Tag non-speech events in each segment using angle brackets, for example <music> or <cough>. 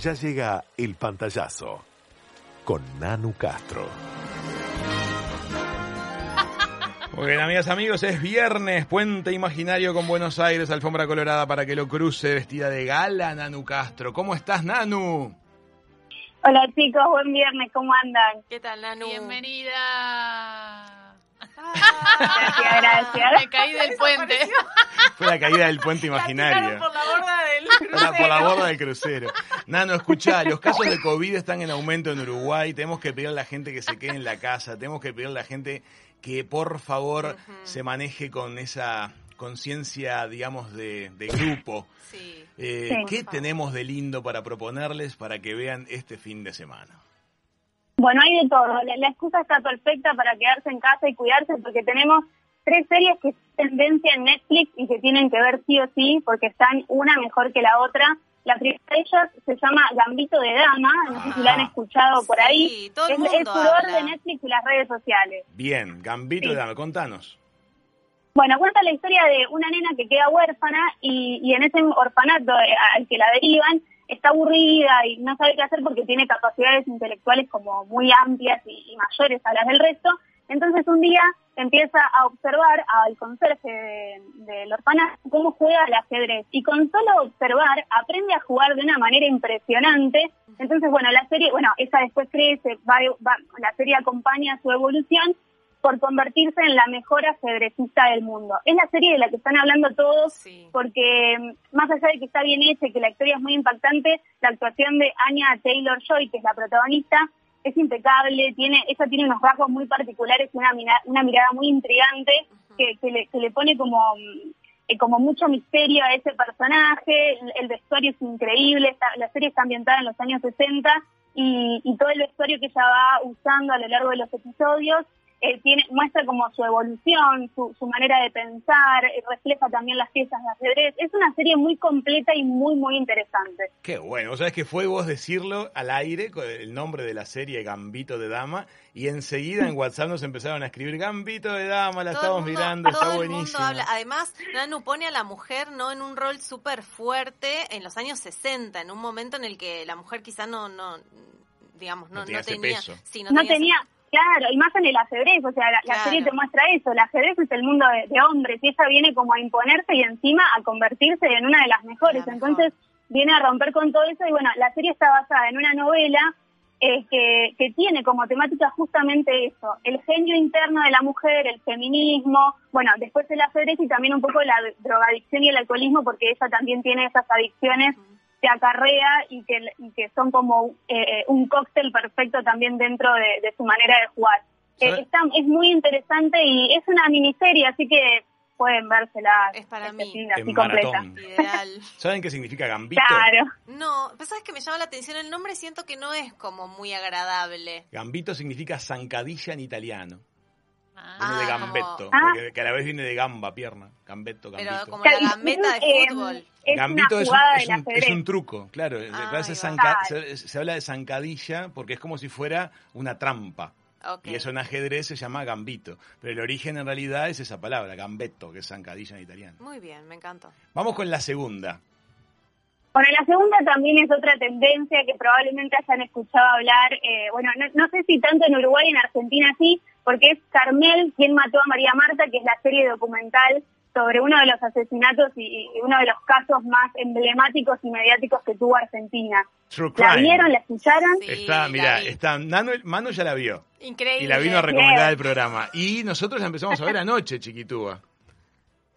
Ya llega el pantallazo con Nanu Castro. Muy bien, amigas, amigos, es viernes, puente imaginario con Buenos Aires, alfombra colorada para que lo cruce vestida de gala, Nanu Castro. ¿Cómo estás, Nanu? Hola chicos, buen viernes, ¿cómo andan? ¿Qué tal, Nanu? Bienvenida. <laughs> Gracias, gracias. Me caí del puente. Fue la caída del puente <laughs> imaginario. por la borda <laughs> la, por la borda del crucero. Nano, escuchá, los casos de COVID están en aumento en Uruguay. Tenemos que pedir a la gente que se quede en la casa. Tenemos que pedirle a la gente que por favor se maneje con esa conciencia, digamos, de, de grupo. Sí. Eh, Sí. ¿Qué tenemos de lindo para proponerles para que vean este fin de semana? Bueno, hay de todo. La, la excusa está perfecta para quedarse en casa y cuidarse porque tenemos tres series que es tendencia en Netflix y que tienen que ver sí o sí porque están una mejor que la otra. La primera de ellas se llama Gambito de Dama, no sé si la han Ah. escuchado por Sí, ahí. todo el es, mundo es furor habla. de Netflix y las redes sociales. Bien, Gambito Sí. de Dama, contanos. Bueno, cuenta la historia de una nena que queda huérfana y, y en ese orfanato eh, al que la derivan está aburrida y no sabe qué hacer porque tiene capacidades intelectuales como muy amplias y, y mayores a las del resto. Entonces un día empieza a observar al conserje de- del orfanato cómo juega al ajedrez y con solo observar aprende a jugar de una manera impresionante. Entonces, bueno, la serie, bueno, esa después crece, va, va- la serie acompaña su evolución por convertirse en la mejor ajedrecista del mundo. Es la serie de la que están hablando todos Sí. porque mm, más allá de que está bien hecha y que la historia es muy impactante, la actuación de Anya Taylor-Joy, que es la protagonista, es impecable, tiene, ella tiene unos rasgos muy particulares, una, mira- una mirada muy intrigante que, que le, que le pone como, eh, como mucho misterio a ese personaje, el, el vestuario es increíble, está- la serie está ambientada en los años 60 y, y todo el vestuario que ella va usando a lo largo de los episodios eh, tiene, muestra como su evolución, su, su manera de pensar, eh, refleja también las piezas de ajedrez. Es una serie muy completa y muy, muy interesante. Qué bueno, vos sabés que fue vos decirlo al aire con el nombre de la serie Gambito de Dama y enseguida en WhatsApp nos empezaron a escribir Gambito de Dama, la Todo estamos mundo- mirando, todo está el mundo buenísimo. habla. Además, Nanu pone a la mujer no en un rol súper fuerte en los años 60, en un momento en el que la mujer quizá no, no digamos, no, No tenía ese tenía, peso. sí, no No tenía ese- tenía, claro, y más en el ajedrez, o sea, la, serie te muestra eso, el ajedrez es el mundo de, de hombres y ella viene como a imponerse y encima a convertirse en una de las mejores. La mejor. Entonces viene a romper con todo eso y bueno, la serie está basada en una novela eh, que, que tiene como temática justamente eso, el genio interno de la mujer, el feminismo, bueno, después el ajedrez y también un poco la drogadicción y el alcoholismo porque ella también tiene esas adicciones que acarrea y que, y que son como eh, un cóctel perfecto también dentro de, de su manera de jugar. Eh, está, es muy interesante y es una miniserie, así que pueden vérsela Es para mí. fin, así En completa. Ideal. <laughs> ¿Saben qué significa Gambito? Claro. No, pero sabes que me llama la atención el nombre, siento que no es como muy agradable. Gambito significa zancadilla en italiano. Ah, Viene de Ah, gambetto, como- Ah. porque que a la vez viene de gamba, pierna. Gambetto, Pero gambito. como la gambeta de fútbol. Es Gambito es un, es, un, ajedrez. es un truco, claro. Ah, se, se habla de zancadilla porque es como si fuera una trampa. Y eso en ajedrez se llama gambito. Pero el origen en realidad es esa palabra, gambetto, que es zancadilla en italiano. Muy bien, me encantó. Vamos con la segunda. Bueno, la segunda también es otra tendencia que probablemente hayan escuchado hablar, eh, bueno, no, no sé si tanto en Uruguay y en Argentina sí, porque es Carmel quien mató a María Marta, que es la serie documental sobre uno de los asesinatos y, y uno de los casos más emblemáticos y mediáticos que tuvo Argentina. True ¿La Crime. vieron? ¿La escucharon? Sí, está, mira, vi. está, Nano, Manu ya la vio. Increíble. Y la vino a recomendar el programa. Y nosotros la empezamos a ver anoche, chiquitúa.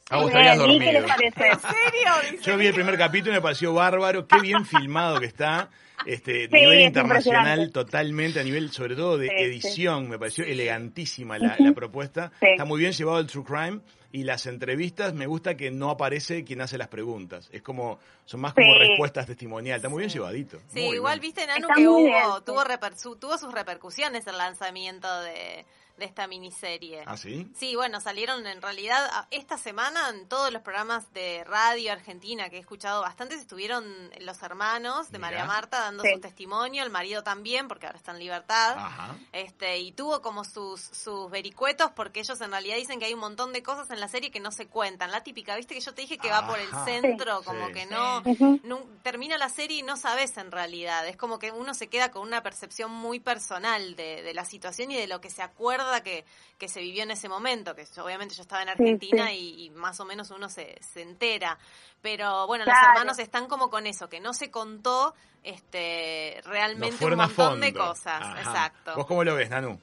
A vos te Bien, habías ¿y qué les dormido. parece? ¿En serio? Dice. Yo vi el primer capítulo y me pareció bárbaro, qué bien <laughs> filmado que está, este Sí, nivel es internacional totalmente, a nivel sobre todo de Sí, edición, me pareció elegantísima la, la propuesta, Sí. está muy bien llevado el True Crime y las entrevistas me gusta que no aparece quien hace las preguntas, es como, son más como Sí. respuestas testimoniales, está muy bien llevadito. Sí, muy igual bien. viste, Nanu, Está que hubo, tuvo, reper- su- tuvo sus repercusiones el lanzamiento de, de esta miniserie. ¿Ah, sí? Sí, bueno, salieron en realidad esta semana en todos los programas de radio argentina que he escuchado bastantes, estuvieron los hermanos de Mira. María Marta dando Sí. su testimonio, el marido también, porque ahora está en libertad. Ajá. Este, y tuvo como sus, sus vericuetos porque ellos en realidad dicen que hay un montón de cosas en la serie que no se cuentan. La típica, viste que yo te dije que va por el centro, Sí. como que Sí. no, nu- termina la serie y no sabes en realidad. Es como que uno se queda con una percepción muy personal de, de la situación y de lo que se acuerda que, que se vivió en ese momento, que yo- obviamente yo estaba en Argentina sí. Y, y más o menos uno se, se entera. Pero bueno, los hermanos están como con eso, que no se contó este No realmente un montón de cosas. Ajá. Exacto. ¿Vos cómo lo ves, Nanu?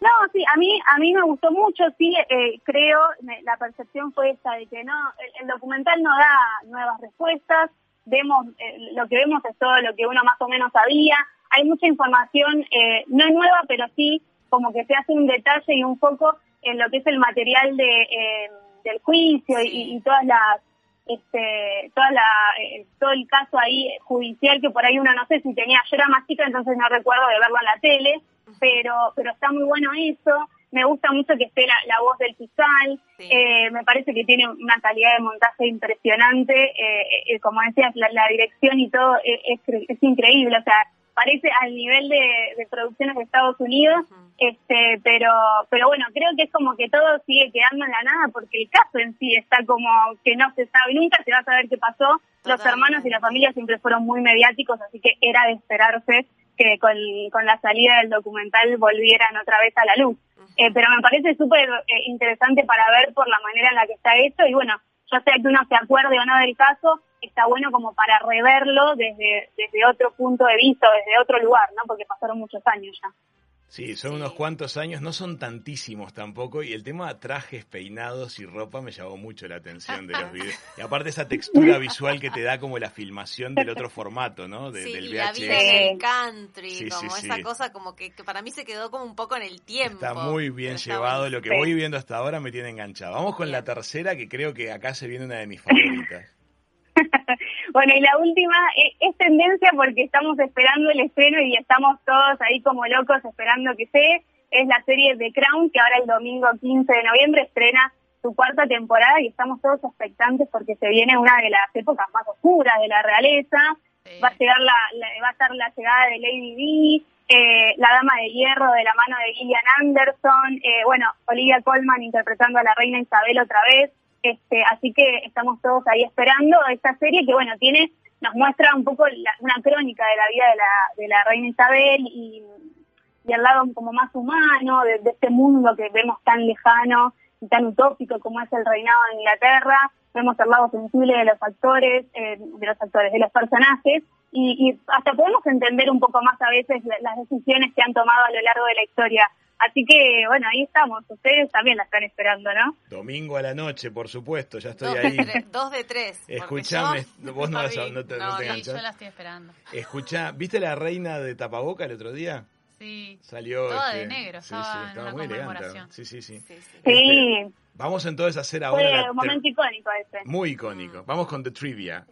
No, sí, a mí a mí me gustó mucho, sí, eh, creo, me- la percepción fue esta de que no, el, el documental no da nuevas respuestas, vemos, eh, lo que vemos es todo lo que uno más o menos sabía, hay mucha información, eh, no nueva, pero sí como que se hace un detalle y un foco en lo que es el material de, eh, del juicio y- Sí. y, todas las este toda la eh, todo el caso ahí judicial que por ahí uno no sé si tenía. Yo era más chica entonces no recuerdo de verlo en la tele pero pero está muy bueno eso me gusta mucho que esté la, la voz del fiscal Sí. eh, me parece que tiene una calidad de montaje impresionante eh, eh, como decías la, la dirección y todo es, increíble o sea parece al nivel de, de producciones de Estados Unidos este pero pero bueno creo que es como que todo sigue quedando en la nada porque el caso en sí está como que no se sabe nunca se va a saber qué pasó. Los hermanos y la familia siempre fueron muy mediáticos así que era de esperarse que con, con la salida del documental volvieran otra vez a la luz. Eh, pero me parece súper eh, interesante para ver por la manera en la que está hecho y bueno yo sé que uno se acuerde o no del caso está bueno como para reverlo desde desde otro punto de vista desde otro lugar no porque pasaron muchos años ya Sí, son Sí. unos cuantos años, no son tantísimos tampoco, y el tema de trajes, peinados y ropa me llamó mucho la atención de los <laughs> videos. Y aparte esa textura visual que te da como la filmación del otro formato, ¿no? De- sí, del y la vida VHS. en el country, Sí, como esa cosa como que, que para mí se quedó como un poco en el tiempo. Está muy bien Pero llevado, lo que voy viendo hasta ahora me tiene enganchado. Vamos con la tercera, que creo que acá se viene una de mis favoritas. <laughs> Bueno, y la última eh, es tendencia porque estamos esperando el estreno y estamos todos ahí como locos esperando que sea. Es la serie The Crown, que ahora el domingo 15 de noviembre estrena su cuarta temporada y estamos todos expectantes porque se viene una de las épocas más oscuras de la realeza. Sí. Va a llegar la, la- va a estar la llegada de Lady Di, eh, la Dama de Hierro de la mano de Gillian Anderson, eh, bueno, Olivia Colman interpretando a la reina Isabel otra vez. Este, así que estamos todos ahí esperando esta serie que bueno tiene nos muestra un poco una crónica de la vida de la, de la reina Isabel y, y el lado como más humano de, este mundo que vemos tan lejano y tan utópico como es el reinado de Inglaterra. Vemos el lado sensible de los actores eh, de los actores de los personajes y, hasta podemos entender un poco más a veces la- las decisiones que han tomado a lo largo de la historia así que bueno ahí estamos ustedes también la están esperando no Domingo a la noche, por supuesto, ya estoy Dos, ahí. de tres, dos de tres. Escuchame, yo <laughs> vos no, la vas a- vi. no te, No, no te. Sí, yo la estoy esperando. Escucha, ¿viste la reina de tapaboca el otro día? Sí. Salió. Toda este, de negro, sí, sí, estaba en estaba una muy elegante. Sí, sí, sí. Sí, sí. sí Este, Vamos entonces a hacer ahora. fue la un momento icónico ese Muy icónico. Vamos con The Trivia.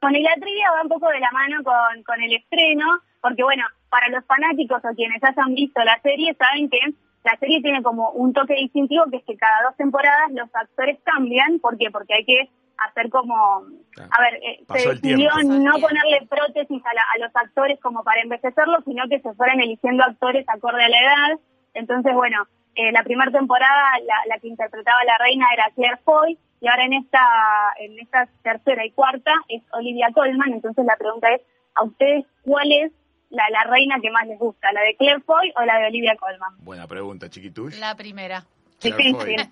Bueno, y la trivia va un poco de la mano con, con el estreno, porque bueno, para los fanáticos o quienes hayan visto la serie, saben que la serie tiene como un toque distintivo, que es que cada dos temporadas los actores cambian. ¿Por qué? Porque hay que hacer como... Ah, A ver, eh, se decidió no ponerle prótesis a, la- a los actores como para envejecerlos, sino que se fueran eligiendo actores acorde a la edad. Entonces, bueno, eh, la primera temporada la, la que interpretaba la reina era Claire Foy y ahora en esta en esta tercera y cuarta es Olivia Colman. Entonces la pregunta es, ¿a ustedes cuál es la, la reina que más les gusta? ¿La de Claire Foy o la de Olivia Colman? Buena pregunta, chiquitush. La primera. Claire Difícil. Foy.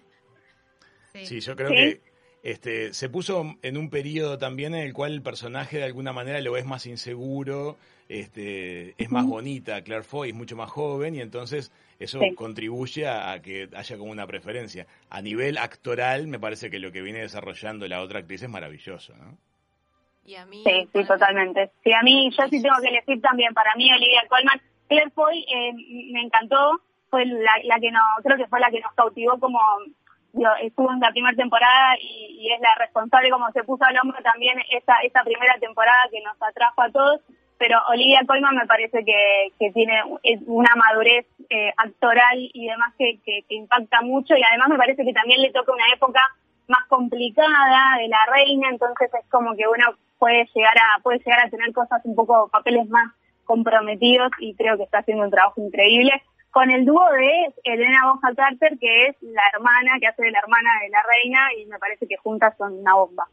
Sí. Sí, yo creo Sí. que este, se puso en un periodo también en el cual el personaje de alguna manera lo ves más inseguro, este, es más bonita, Claire Foy es mucho más joven y entonces eso Sí. contribuye a, a que haya como una preferencia. A nivel actoral me parece que lo que viene desarrollando la otra actriz es maravilloso, ¿no? Y a mí. Sí, sí, totalmente. Sí, a mí, yo sí tengo que elegir también, para mí Olivia Colman, Claire Foy eh, me encantó, fue la, la que no, creo que fue la que nos cautivó como, digo, estuvo en la primera temporada y, y es la responsable como se puso al hombro también esa, esa primera temporada que nos atrajo a todos. pero Olivia Colman me parece que, que tiene una madurez eh, actoral y demás que, que, impacta mucho y además me parece que también le toca una época más complicada de la reina, entonces es como que uno puede llegar a puede llegar a tener cosas un poco papeles más comprometidos y creo que está haciendo un trabajo increíble con el dúo de Elena Bonham Carter que es la hermana que hace de la hermana de la reina y me parece que juntas son una bomba.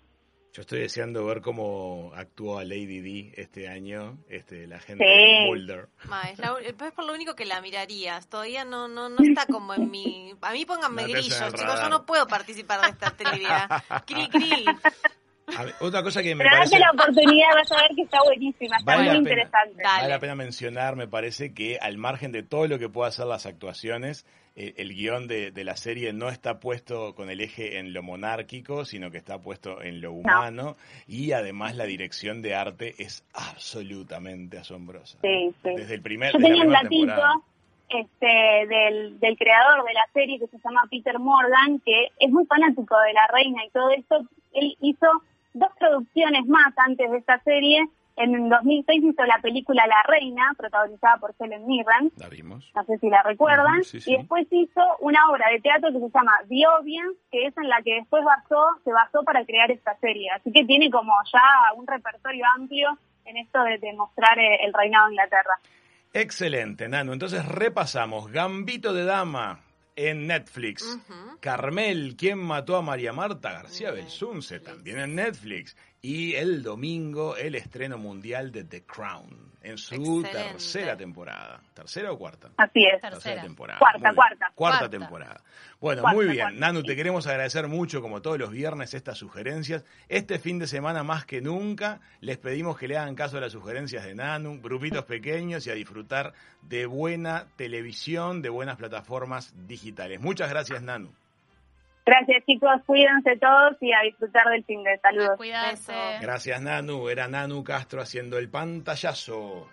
Yo estoy deseando ver cómo actúa Lady D este año, este, la gente de Boulder. es, por lo único que la mirarías. Todavía no, no, no <laughs> está como en mi. A mí pónganme grillos, chicos. Yo no puedo participar de esta trivia. <laughs> Cri, cri otra cosa que me Pero parece... la oportunidad, vas a ver que está buenísima, está muy interesante. Vale la pena mencionar, me parece que al margen de todo lo que pueda hacer las actuaciones, eh, el guion de, la serie no está puesto con el eje en lo monárquico, sino que está puesto en lo humano y además la dirección de arte es absolutamente asombrosa. Sí, sí. Desde el primer... Yo tenía un gatito este, del, del creador de la serie que se llama Peter Morgan, que es muy fanático de la reina y todo esto. Él hizo dos producciones más antes de esta serie. En 2006 hizo la película La Reina, protagonizada por Helen Mirren. La vimos. No sé si la recuerdan. Y después hizo una obra de teatro que se llama The Audience, que es en la que después basó, se basó para crear esta serie. Así que tiene como ya un repertorio amplio en esto de, demostrar eh, el reinado de Inglaterra. Excelente, Nano. Entonces repasamos. Gambito de Dama, en Netflix. Carmel, ¿quién mató a María Marta? García Belsunce, también en Netflix. Y el domingo, el estreno mundial de The Crown en su tercera temporada. ¿Tercera o cuarta? Así es. Tercera, temporada. Cuarta, cuarta. Cuarta temporada. Bueno, muy bien. Nanu, te queremos agradecer mucho, como todos los viernes, estas sugerencias. Este fin de semana, más que nunca, les pedimos que le hagan caso a las sugerencias de Nanu, grupitos pequeños y a disfrutar de buena televisión, de buenas plataformas digitales. Muchas gracias, Nanu. Gracias chicos, cuídense todos y a disfrutar del fin de saludos. Cuídense. Gracias Nanu, era Nanu Castro haciendo el pantallazo.